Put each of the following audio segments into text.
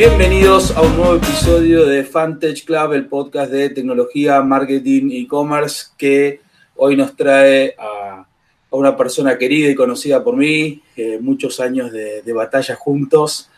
Bienvenidos a un nuevo episodio de Fantech Club, el podcast de tecnología, marketing e e-commerce que hoy nos trae a, una persona querida y conocida por mí, eh, muchos años de, batalla juntos.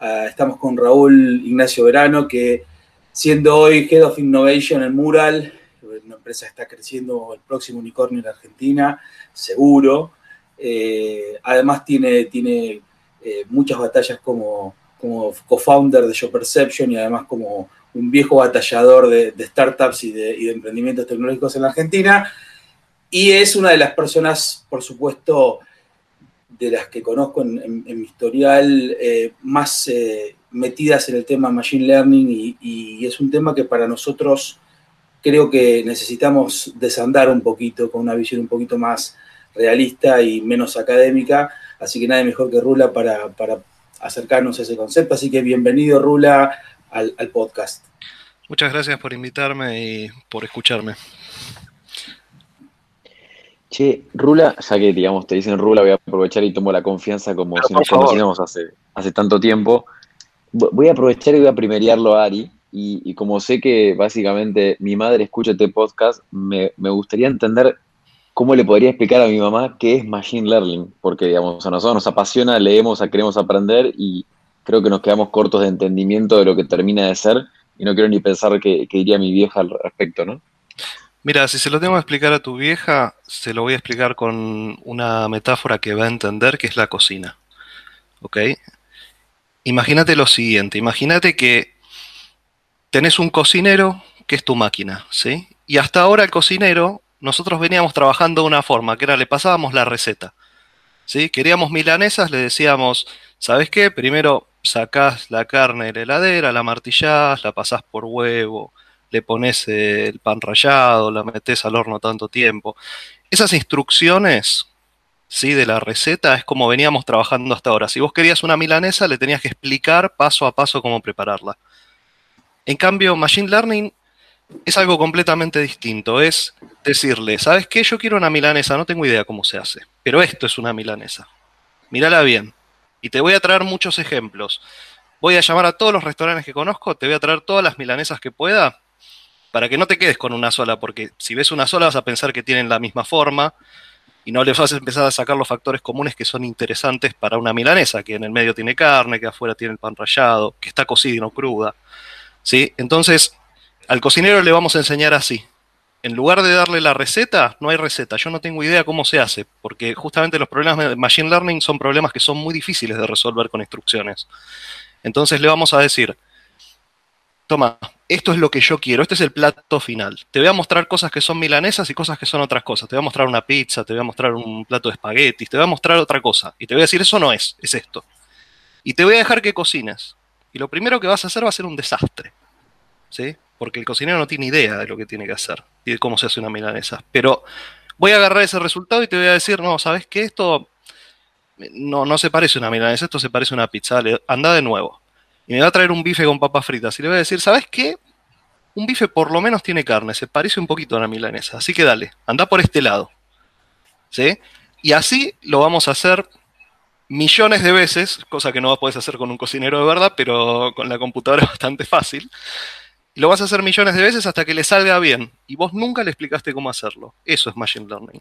Ah, estamos con Raúl Ignacio Verano, que siendo hoy Head of Innovation en Mural, una empresa que está creciendo el próximo unicornio en Argentina, seguro. Eh, además tiene, tiene eh, muchas batallas como como co-founder de Show Perception y además como un viejo batallador de, startups y de, emprendimientos tecnológicos en la Argentina. Y es una de las personas, por supuesto, de las que conozco en, mi historial, eh, más eh, metidas en el tema Machine Learning y, es un tema que para nosotros creo que necesitamos desandar un poquito, con una visión un poquito más realista y menos académica. Así que nadie mejor que Rula para, para acercarnos a ese concepto. Así que bienvenido, Rula, al, podcast. Muchas gracias por invitarme y por escucharme. Che, Rula, ya que digamos te dicen Rula, voy a aprovechar y tomo la confianza como si nos conocíamos hace, hace tanto tiempo. Voy a aprovechar y voy a primeriarlo a Ari. Y, como sé que básicamente mi madre escucha este podcast, me, me gustaría entender ¿cómo le podría explicar a mi mamá qué es Machine Learning? Porque, digamos, a nosotros nos apasiona, leemos, queremos aprender y creo que nos quedamos cortos de entendimiento de lo que termina de ser y no quiero ni pensar qué, diría mi vieja al respecto, ¿no? Mira, si se lo tengo que explicar a tu vieja, se lo voy a explicar con una metáfora que va a entender, que es la cocina. ¿Ok? Imagínate lo siguiente, imagínate que tenés un cocinero que es tu máquina, ¿sí? Y hasta ahora el cocinero nosotros veníamos trabajando de una forma, que era le pasábamos la receta. ¿sí? Queríamos milanesas, le decíamos, ¿sabes qué? Primero sacás la carne de la heladera, la martillás, la pasás por huevo, le pones el pan rallado, la metes al horno tanto tiempo. Esas instrucciones ¿sí? de la receta es como veníamos trabajando hasta ahora. Si vos querías una milanesa, le tenías que explicar paso a paso cómo prepararla. En cambio, Machine Learning es algo completamente distinto. Es decirle, ¿sabes qué? Yo quiero una milanesa, no tengo idea cómo se hace, pero esto es una milanesa. Mírala bien. Y te voy a traer muchos ejemplos. Voy a llamar a todos los restaurantes que conozco, te voy a traer todas las milanesas que pueda, para que no te quedes con una sola, porque si ves una sola vas a pensar que tienen la misma forma y no le vas a empezar a sacar los factores comunes que son interesantes para una milanesa, que en el medio tiene carne, que afuera tiene el pan rallado, que está cocida y no cruda. ¿Sí? Entonces, al cocinero le vamos a enseñar así. En lugar de darle la receta, no hay receta. Yo no tengo idea cómo se hace, porque justamente los problemas de Machine Learning son problemas que son muy difíciles de resolver con instrucciones. Entonces le vamos a decir, toma, esto es lo que yo quiero, este es el plato final. Te voy a mostrar cosas que son milanesas y cosas que son otras cosas. Te voy a mostrar una pizza, te voy a mostrar un plato de espaguetis, te voy a mostrar otra cosa. Y te voy a decir, eso no es, es esto. Y te voy a dejar que cocines. Y lo primero que vas a hacer va a ser un desastre. ¿Sí? Porque el cocinero no tiene idea de lo que tiene que hacer y de cómo se hace una milanesa. Pero voy a agarrar ese resultado y te voy a decir, no, ¿sabes qué? Esto no, no se parece a una milanesa, esto se parece a una pizza, anda de nuevo. Y me va a traer un bife con papas fritas y le voy a decir, ¿sabes qué? Un bife por lo menos tiene carne, se parece un poquito a una milanesa, así que dale, anda por este lado. ¿Sí? Y así lo vamos a hacer millones de veces, cosa que no puedes hacer con un cocinero de verdad, pero con la computadora es bastante fácil lo vas a hacer millones de veces hasta que le salga bien. Y vos nunca le explicaste cómo hacerlo. Eso es Machine Learning.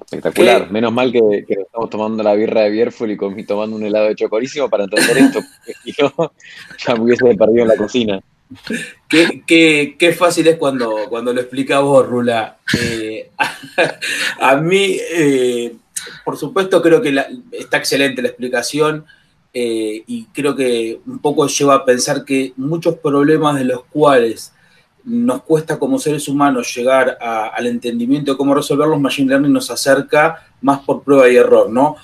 Espectacular. Menos mal que, estamos tomando la birra de Bierful y tomando un helado de chocorísimo para entender esto. y no, ya me hubiese perdido en la cocina. Qué, fácil es cuando, cuando lo explica vos, Rula. Eh, a, mí, eh, por supuesto, creo que está excelente la explicación. Eh, y creo que un poco lleva a pensar que muchos problemas de los cuales nos cuesta como seres humanos llegar al entendimiento de cómo resolverlos, Machine Learning nos acerca más por prueba y error, ¿no?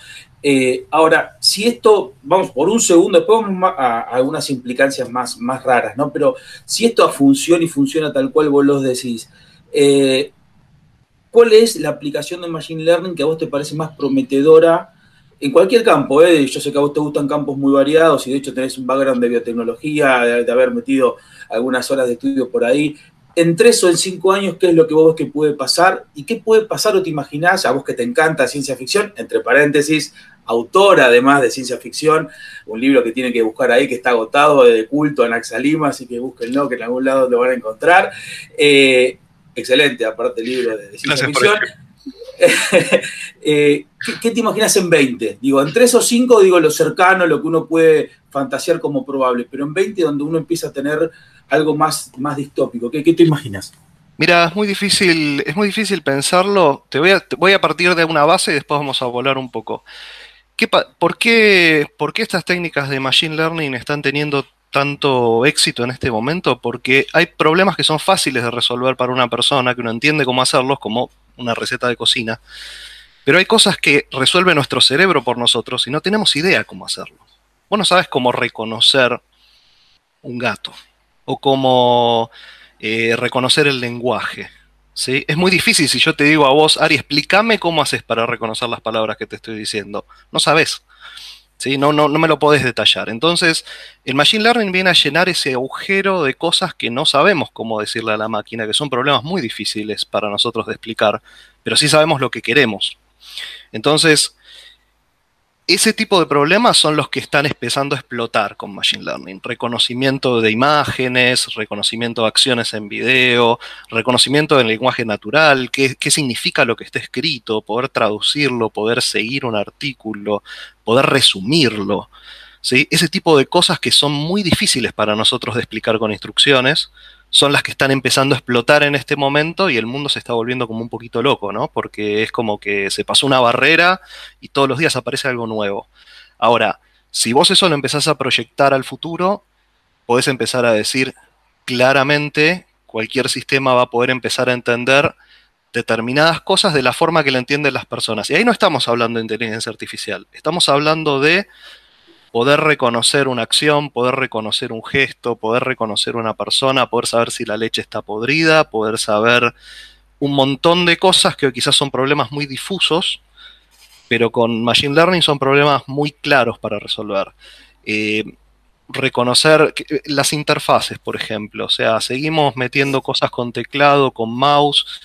Eh, ahora, si esto, vamos por un segundo, después vamos a, algunas implicancias más, más raras, ¿no? Pero si esto funciona y funciona tal cual vos los decís, eh, ¿cuál es la aplicación de Machine Learning que a vos te parece más prometedora en cualquier campo, ¿eh? yo sé que a vos te gustan campos muy variados y de hecho tenés un background de biotecnología, de, haber metido algunas horas de estudio por ahí. En tres o en cinco años, ¿qué es lo que vos ves que puede pasar? ¿Y qué puede pasar o te imaginás, a vos que te encanta ciencia ficción, entre paréntesis, autora además de ciencia ficción, un libro que tienen que buscar ahí, que está agotado de culto a Naxalima, así que búsquenlo, que en algún lado lo van a encontrar. Eh, excelente, aparte el libro de, ciencia ficción. Eh, ¿qué, te imaginas en 20? Digo, en 3 o 5 digo lo cercano, lo que uno puede fantasear como probable, pero en 20 donde uno empieza a tener algo más, más distópico, ¿qué, te imaginas? Mira, es muy difícil, es muy difícil pensarlo. Te voy, a, voy a partir de una base y después vamos a volar un poco. por, qué, ¿Por qué estas técnicas de Machine Learning están teniendo tanto éxito en este momento? Porque hay problemas que son fáciles de resolver para una persona, que uno entiende cómo hacerlos, como una receta de cocina. Pero hay cosas que resuelve nuestro cerebro por nosotros y no tenemos idea cómo hacerlo. Vos no sabes cómo reconocer un gato o cómo eh, reconocer el lenguaje. ¿sí? Es muy difícil si yo te digo a vos, Ari, explícame cómo haces para reconocer las palabras que te estoy diciendo. No sabes. ¿sí? No, no, no me lo podés detallar. Entonces, el Machine Learning viene a llenar ese agujero de cosas que no sabemos cómo decirle a la máquina, que son problemas muy difíciles para nosotros de explicar, pero sí sabemos lo que queremos. Entonces, ese tipo de problemas son los que están empezando a explotar con Machine Learning. Reconocimiento de imágenes, reconocimiento de acciones en video, reconocimiento del lenguaje natural, qué, significa lo que está escrito, poder traducirlo, poder seguir un artículo, poder resumirlo. ¿sí? Ese tipo de cosas que son muy difíciles para nosotros de explicar con instrucciones, son las que están empezando a explotar en este momento y el mundo se está volviendo como un poquito loco, ¿no? Porque es como que se pasó una barrera y todos los días aparece algo nuevo. Ahora, si vos eso lo empezás a proyectar al futuro, podés empezar a decir claramente, cualquier sistema va a poder empezar a entender determinadas cosas de la forma que la entienden las personas. Y ahí no estamos hablando de inteligencia artificial, estamos hablando de poder reconocer una acción, poder reconocer un gesto, poder reconocer una persona, poder saber si la leche está podrida, poder saber un montón de cosas que quizás son problemas muy difusos, pero con Machine Learning son problemas muy claros para resolver. Eh, reconocer eh, las interfaces, por ejemplo, o sea, seguimos metiendo cosas con teclado, con mouse,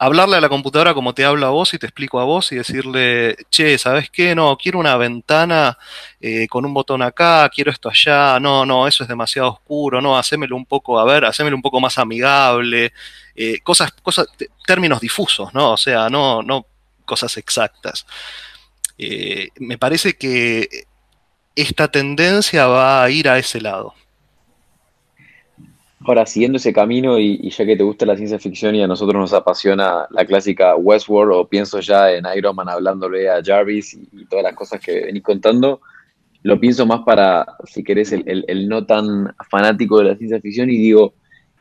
hablarle a la computadora como te habla a vos y te explico a vos y decirle, che, ¿sabes qué? No, quiero una ventana eh, con un botón acá, quiero esto allá, no, no, eso es demasiado oscuro, no, hacémelo un poco, a ver, hacémelo un poco más amigable, eh, cosas, cosas, términos difusos, ¿no? O sea, no, no cosas exactas. Eh, me parece que esta tendencia va a ir a ese lado. Ahora, siguiendo ese camino y, ya que te gusta la ciencia ficción y a nosotros nos apasiona la clásica Westworld, o pienso ya en Iron Man hablándole a Jarvis y, todas las cosas que venís contando, lo pienso más para, si querés, el, no tan fanático de la ciencia ficción y digo,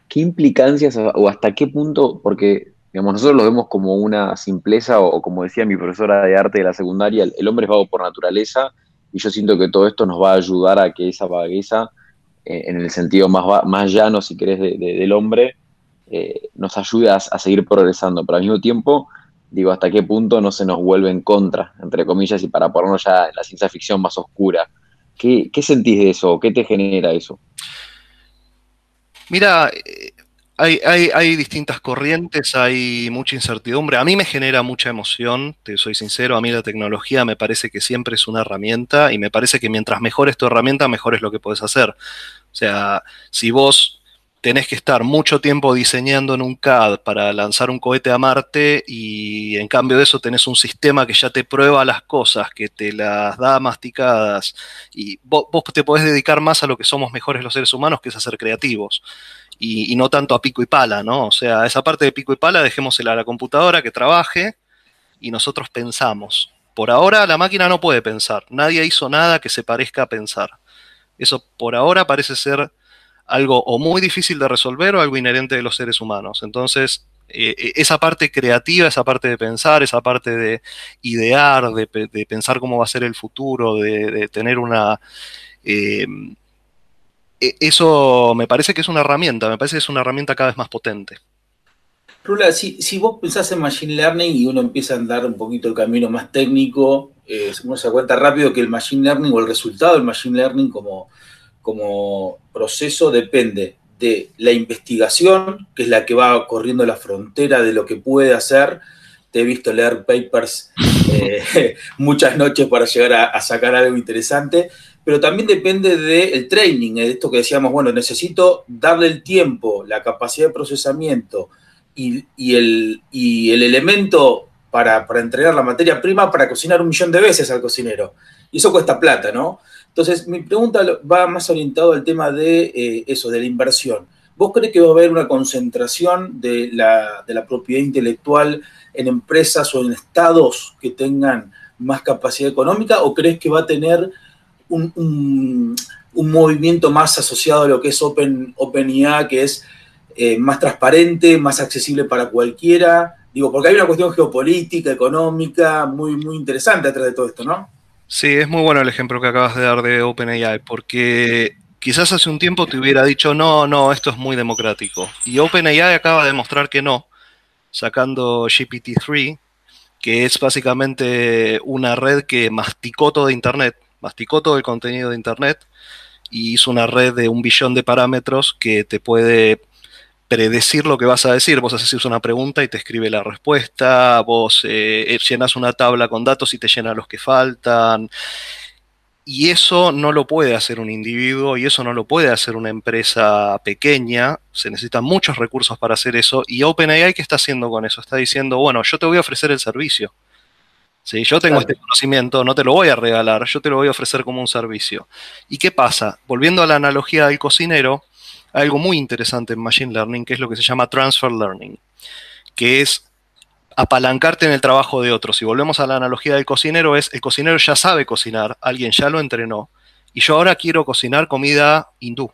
¿qué implicancias o hasta qué punto, porque digamos, nosotros lo vemos como una simpleza o, como decía mi profesora de arte de la secundaria, el, el hombre es vago por naturaleza y yo siento que todo esto nos va a ayudar a que esa vagueza en el sentido más, más llano, si querés, del hombre, eh, nos ayuda a, seguir progresando, pero al mismo tiempo, digo, hasta qué punto no se nos vuelve en contra, entre comillas, y para ponernos ya en la ciencia ficción más oscura. ¿Qué, sentís de eso? ¿Qué te genera eso? Mira, eh, hay, hay, distintas corrientes, hay mucha incertidumbre. A mí me genera mucha emoción, te soy sincero. A mí la tecnología me parece que siempre es una herramienta y me parece que mientras mejor es tu herramienta, mejor es lo que puedes hacer. O sea, si vos tenés que estar mucho tiempo diseñando en un CAD para lanzar un cohete a Marte y en cambio de eso tenés un sistema que ya te prueba las cosas, que te las da masticadas y vos, te podés dedicar más a lo que somos mejores los seres humanos, que es a ser creativos. Y, no tanto a pico y pala, ¿no? O sea, esa parte de pico y pala dejémosela a la computadora que trabaje y nosotros pensamos. Por ahora la máquina no puede pensar, nadie hizo nada que se parezca a pensar. Eso por ahora parece ser algo o muy difícil de resolver o algo inherente de los seres humanos. Entonces, eh, eh, esa parte creativa, esa parte de pensar, esa parte de idear, de, pensar cómo va a ser el futuro, de, tener una... Eh, e, eso me parece que es una herramienta, me parece que es una herramienta cada vez más potente. Rula, si, si vos pensás en Machine Learning y uno empieza a andar un poquito el camino más técnico, eh, uno se da cuenta rápido que el Machine Learning o el resultado del Machine Learning como, como proceso depende de la investigación, que es la que va corriendo la frontera de lo que puede hacer. Te he visto leer papers eh, muchas noches para llegar a, sacar algo interesante, pero también depende del training, de esto que decíamos, bueno, necesito darle el tiempo, la capacidad de procesamiento y, el, el, elemento para, para, entregar la materia prima para cocinar un millón de veces al cocinero. Y eso cuesta plata, ¿no? Entonces, mi pregunta va más orientado al tema de eh, eso, de la inversión. ¿Vos crees que va a haber una concentración de la, propiedad intelectual en empresas o en estados que tengan más capacidad económica o crees que va a tener un, movimiento más asociado a lo que es Open, OpenIA, que es eh, más transparente, más accesible para cualquiera? Digo, porque hay una cuestión geopolítica, económica, muy, muy interesante detrás de todo esto, ¿no? Sí, es muy bueno el ejemplo que acabas de dar de OpenAI, porque quizás hace un tiempo te hubiera dicho, no, no, esto es muy democrático. Y OpenAI acaba de demostrar que no, sacando GPT-3, que es básicamente una red que masticó todo Internet, masticó todo el contenido de Internet y hizo una red de un billón de parámetros que te puede predecir lo que vas a decir. Vos haces una pregunta y te escribe la respuesta, vos eh, llenas una tabla con datos y te llena los que faltan. Y eso no lo puede hacer un individuo y eso no lo puede hacer una empresa pequeña. Se necesitan muchos recursos para hacer eso. Y OpenAI, ¿qué está haciendo con eso? Está diciendo, bueno, yo te voy a ofrecer el servicio. Si yo tengo este conocimiento, no te lo voy a regalar, yo te lo voy a ofrecer como un servicio. ¿Y qué pasa? Volviendo a la analogía del cocinero, algo muy interesante en Machine Learning, que es lo que se llama Transfer Learning, que es apalancarte en el trabajo de otros. Si volvemos a la analogía del cocinero, es el cocinero ya sabe cocinar, alguien ya lo entrenó, y yo ahora quiero cocinar comida hindú,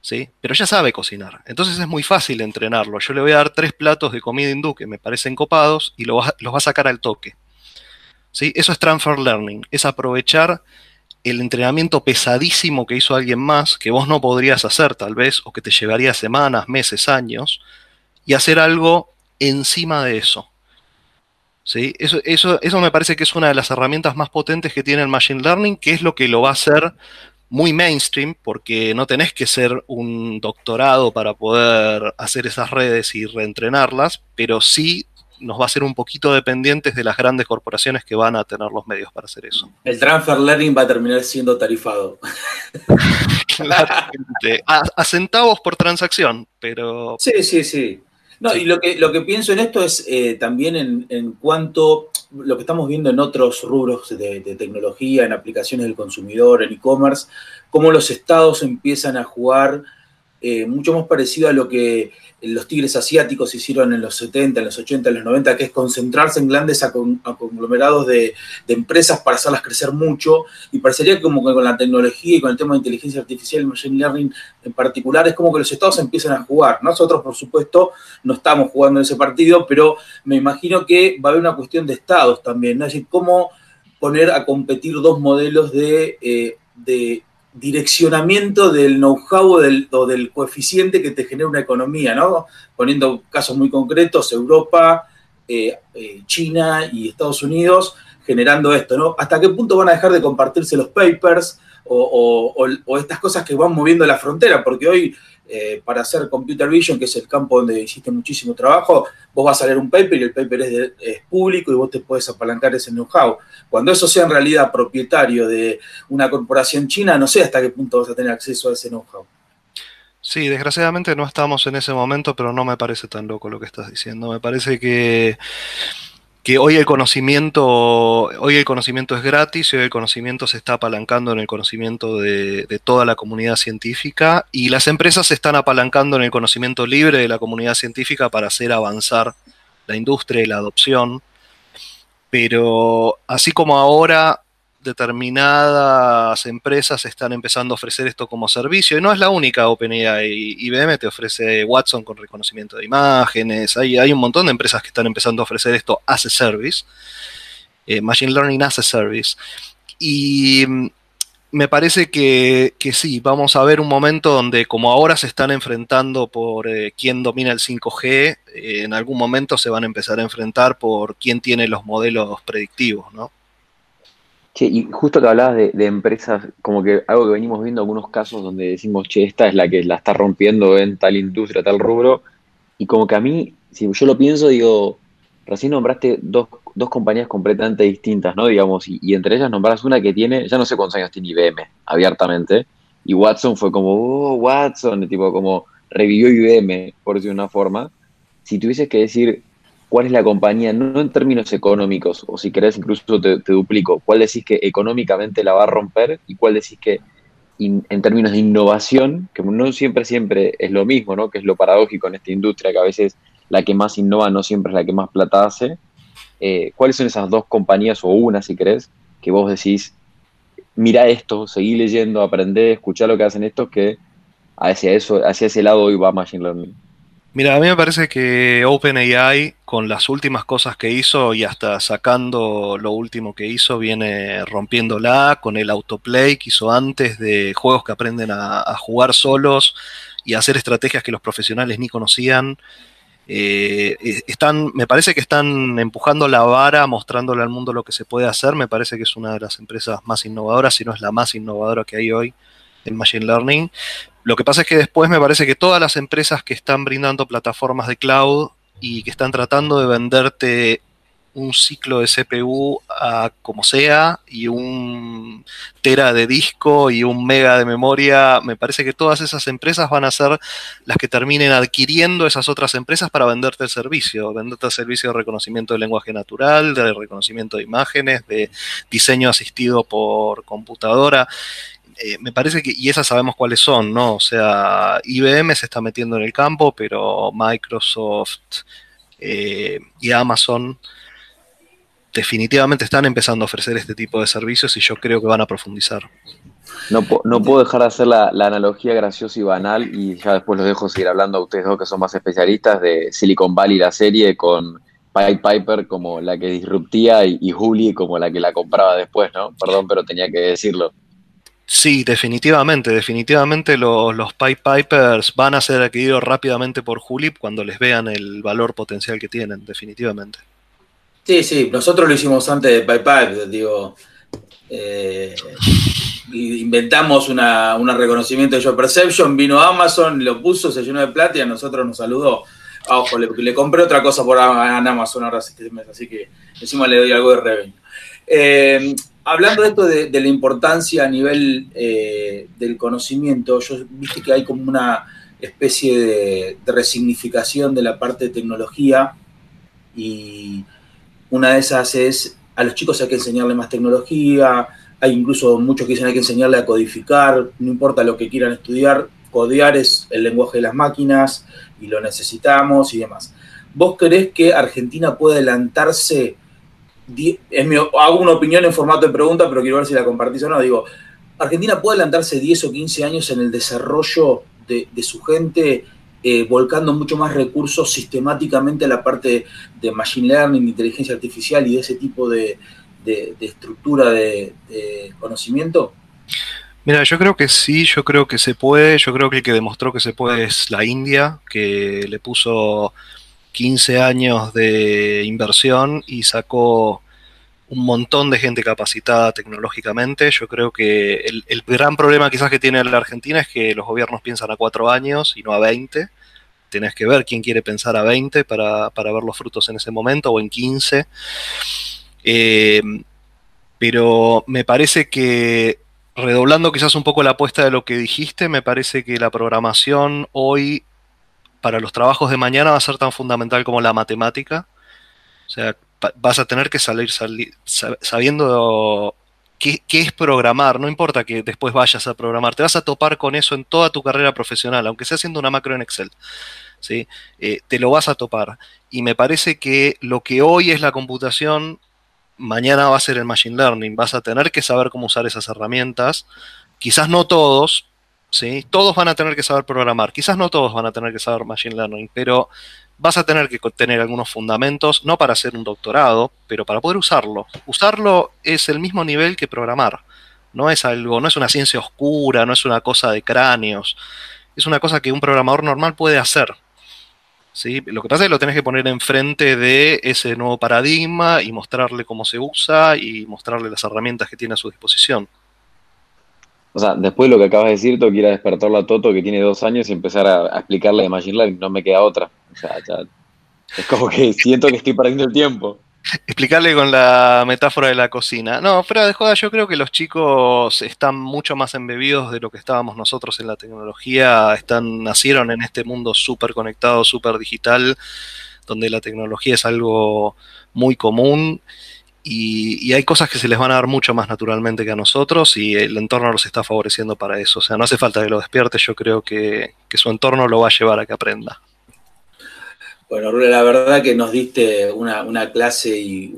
¿sí? Pero ya sabe cocinar. Entonces es muy fácil entrenarlo. Yo le voy a dar tres platos de comida hindú que me parecen copados y los va a sacar al toque. ¿Sí? Eso es transfer learning, es aprovechar el entrenamiento pesadísimo que hizo alguien más, que vos no podrías hacer tal vez, o que te llevaría semanas, meses, años, y hacer algo encima de eso. ¿Sí? Eso, eso, eso me parece que es una de las herramientas más potentes que tiene el Machine Learning, que es lo que lo va a hacer muy mainstream, porque no tenés que ser un doctorado para poder hacer esas redes y reentrenarlas, pero sí nos va a ser un poquito dependientes de las grandes corporaciones que van a tener los medios para hacer eso. El transfer learning va a terminar siendo tarifado. Claramente. A, centavos por transacción, pero... Sí, sí, sí. No, y lo que, lo que pienso en esto es eh, también en, en, cuanto lo que estamos viendo en otros rubros de, de tecnología, en aplicaciones del consumidor, en e-commerce, cómo los estados empiezan a jugar eh, mucho más parecido a lo que los tigres asiáticos hicieron en los 70, en los 80, en los 90, que es concentrarse en grandes conglomerados de, empresas para hacerlas crecer mucho. Y parecería como que con la tecnología y con el tema de inteligencia artificial y machine learning en particular, es como que los estados empiezan a jugar. Nosotros, por supuesto, no estamos jugando en ese partido, pero me imagino que va a haber una cuestión de estados también, ¿no? Es decir, cómo poner a competir dos modelos de, eh, de direccionamiento del know-how o del, coeficiente que te genera una economía, ¿no? Poniendo casos muy concretos, Europa, eh, eh, China y Estados Unidos generando esto, ¿no? ¿Hasta qué punto van a dejar de compartirse los papers o, o estas cosas que van moviendo la frontera? Porque hoy eh, para hacer computer vision, que es el campo donde hiciste muchísimo trabajo, vos vas a leer un paper y el paper es, público y vos te puedes apalancar ese know-how. Cuando eso sea en realidad propietario de una corporación china, no sé hasta qué punto vas a tener acceso a ese know-how. Sí, desgraciadamente no estamos en ese momento, pero no me parece tan loco lo que estás diciendo. Me parece que que hoy el conocimiento, hoy el conocimiento es gratis y hoy el conocimiento se está apalancando en el conocimiento de, toda la comunidad científica y las empresas se están apalancando en el conocimiento libre de la comunidad científica para hacer avanzar la industria y la adopción. Pero así como ahora determinadas empresas están empezando a ofrecer esto como servicio, y no es la única OpenAI, IBM te ofrece Watson con reconocimiento de imágenes, hay, hay un montón de empresas que están empezando a ofrecer esto as a service, eh, Machine Learning as a service, y mm, me parece que, sí, vamos a ver un momento donde como ahora se están enfrentando por eh, quién domina el 5G, eh, en algún momento se van a empezar a enfrentar por quién tiene los modelos predictivos, ¿no? Y justo que hablabas de, empresas, como que algo que venimos viendo algunos casos donde decimos, che, esta es la que la está rompiendo en tal industria, tal rubro, y como que a mí, si yo lo pienso, digo, recién nombraste dos, dos compañías completamente distintas, ¿no? Digamos, y, entre ellas nombras una que tiene, ya no sé cuántos años tiene IBM, abiertamente, y Watson fue como, oh, Watson, tipo como revivió IBM, por decirlo de una forma. Si tuvieses que decir cuál es la compañía, no en términos económicos, o si querés incluso te, duplico, cuál decís que económicamente la va a romper y cuál decís que en términos de innovación, que no siempre, siempre es lo mismo, ¿no? Que es lo paradójico en esta industria, que a veces la que más innova no siempre es la que más plata hace. Eh, ¿Cuáles son esas dos compañías, o una si querés, que vos decís, mira esto, seguí leyendo, aprende, escuchá lo que hacen estos, que hacia, eso, hacia ese lado hoy va Machine Learning? Mira, a mí me parece que OpenAI, con las últimas cosas que hizo y hasta sacando lo último que hizo, viene rompiéndola con el autoplay que hizo antes de juegos que aprenden a, jugar solos y hacer estrategias que los profesionales ni conocían. Eh, están, me parece que están empujando la vara, mostrándole al mundo lo que se puede hacer. Me parece que es una de las empresas más innovadoras, si no es la más innovadora que hay hoy en Machine Learning. Lo que pasa es que después me parece que todas las empresas que están brindando plataformas de cloud y que están tratando de venderte un ciclo de CPU a como sea y un tera de disco y un mega de memoria, me parece que todas esas empresas van a ser las que terminen adquiriendo esas otras empresas para venderte el servicio, venderte el servicio de reconocimiento de lenguaje natural, de reconocimiento de imágenes, de diseño asistido por computadora. Eh, me parece que, y esas sabemos cuáles son, ¿no? O sea, IBM se está metiendo en el campo, pero Microsoft eh, y Amazon definitivamente están empezando a ofrecer este tipo de servicios y yo creo que van a profundizar. No, no puedo dejar de hacer la, analogía graciosa y banal y ya después los dejo seguir hablando a ustedes dos que son más especialistas de Silicon Valley, la serie, con Pied Piper como la que disruptía y, y Julie como la que la compraba después, ¿no? Perdón, pero tenía que decirlo. Sí, definitivamente, definitivamente los, los Pipe Pipers van a ser adquiridos rápidamente por Julip cuando les vean el valor potencial que tienen, definitivamente. Sí, sí, nosotros lo hicimos antes de Pipe Pipe, digo, eh, inventamos una, un reconocimiento de Your Perception, vino Amazon, lo puso, se llenó de plata y a nosotros nos saludó. Ah, ojo, le, compré otra cosa por Amazon ahora este mes, así que encima le doy algo de revenue. Eh, hablando de esto de, la importancia a nivel eh, del conocimiento, yo viste que hay como una especie de, resignificación de la parte de tecnología y una de esas es a los chicos hay que enseñarle más tecnología, hay incluso muchos que dicen hay que enseñarle a codificar, no importa lo que quieran estudiar, codear es el lenguaje de las máquinas y lo necesitamos y demás. ¿Vos creés que Argentina puede adelantarse hago una opinión en formato de pregunta, pero quiero ver si la compartís o no. Digo, ¿Argentina puede adelantarse 10 o 15 años en el desarrollo de, su gente, eh, volcando mucho más recursos sistemáticamente a la parte de machine learning, inteligencia artificial y de ese tipo de, estructura de, conocimiento? Mira, yo creo que sí, yo creo que se puede, yo creo que el que demostró que se puede es la India, que le puso 15 años de inversión y sacó un montón de gente capacitada tecnológicamente. Yo creo que el, gran problema quizás que tiene la Argentina es que los gobiernos piensan a cuatro años y no a 20. Tenés que ver quién quiere pensar a 20 para, ver los frutos en ese momento o en 15. Eh, pero me parece que, redoblando quizás un poco la apuesta de lo que dijiste, me parece que la programación hoy para los trabajos de mañana va a ser tan fundamental como la matemática. O sea, vas a tener que salir, sabiendo qué, es programar. No importa que después vayas a programar, te vas a topar con eso en toda tu carrera profesional, aunque sea haciendo una macro en Excel. ¿sí? Eh, te lo vas a topar. Y me parece que lo que hoy es la computación, mañana va a ser el machine learning. Vas a tener que saber cómo usar esas herramientas. Quizás no todos, ¿sí? Todos van a tener que saber programar. Quizás no todos van a tener que saber Machine Learning, pero vas a tener que tener algunos fundamentos, no para hacer un doctorado, pero para poder usarlo. Usarlo es el mismo nivel que programar. No es algo, no es una ciencia oscura, no es una cosa de cráneos. Es una cosa que un programador normal puede hacer. ¿sí? Lo que pasa es que lo tenés que poner enfrente de ese nuevo paradigma y mostrarle cómo se usa y mostrarle las herramientas que tiene a su disposición. O sea, después de lo que acabas de decir, tengo que ir a despertarlo a Toto, que tiene dos años, y empezar a, explicarle de Machine Learning. No me queda otra. O sea, ya, es como que siento que estoy perdiendo el tiempo. explicarle con la metáfora de la cocina. No, fuera de joda, yo creo que los chicos están mucho más embebidos de lo que estábamos nosotros en la tecnología. Están, nacieron en este mundo súper conectado, súper digital, donde la tecnología es algo muy común. Y, hay cosas que se les van a dar mucho más naturalmente que a nosotros y el entorno los está favoreciendo para eso. O sea, no hace falta que lo despierte, yo creo que, su entorno lo va a llevar a que aprenda. Bueno, Rula, la verdad que nos diste una, clase y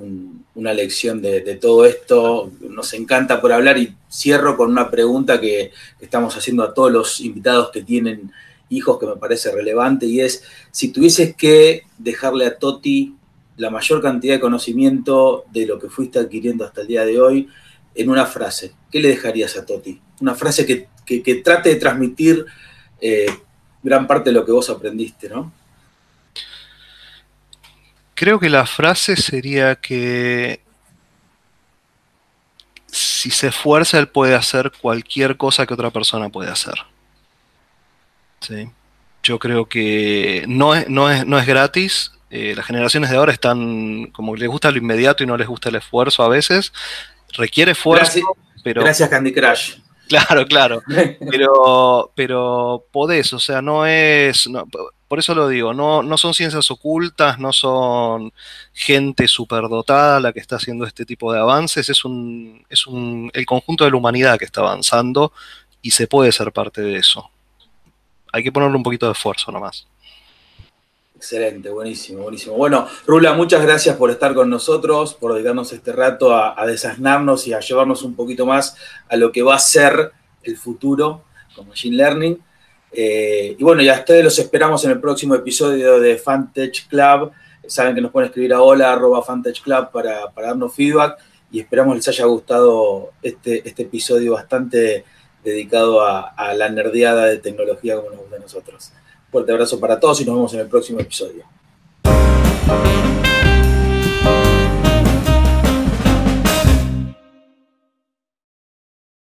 una lección de, todo esto. Nos encanta por hablar y cierro con una pregunta que, estamos haciendo a todos los invitados que tienen hijos que me parece relevante y es si tuvieses que dejarle a Toti la mayor cantidad de conocimiento de lo que fuiste adquiriendo hasta el día de hoy en una frase, ¿qué le dejarías a Toti? Una frase que, trate de transmitir eh, gran parte de lo que vos aprendiste, ¿no? Creo que la frase sería que si se esfuerza, él puede hacer cualquier cosa que otra persona puede hacer. ¿Sí? Yo creo que no es, no es, no es gratis. Eh, las generaciones de ahora están como les gusta lo inmediato y no les gusta el esfuerzo a veces. Requiere esfuerzo, gracias, pero. Gracias, Candy Crush. Claro, claro. Pero, pero podés, o sea, no es. por eso lo digo, no, no son ciencias ocultas, no son gente superdotada la que está haciendo este tipo de avances, es un, es un, el conjunto de la humanidad que está avanzando y se puede ser parte de eso. Hay que ponerle un poquito de esfuerzo nomás. Excelente, buenísimo, buenísimo. Bueno, Rula, muchas gracias por estar con nosotros, por dedicarnos este rato a, a y a llevarnos un poquito más a lo que va a ser el futuro con Machine Learning. Eh, y bueno, ya ustedes los esperamos en el próximo episodio de Fantech Club. Saben que nos pueden escribir a hola arroba Club para, darnos feedback y esperamos les haya gustado este, este episodio bastante dedicado a, la nerdeada de tecnología como nos gusta a nosotros. Fuerte abrazo para todos y nos vemos en el próximo episodio.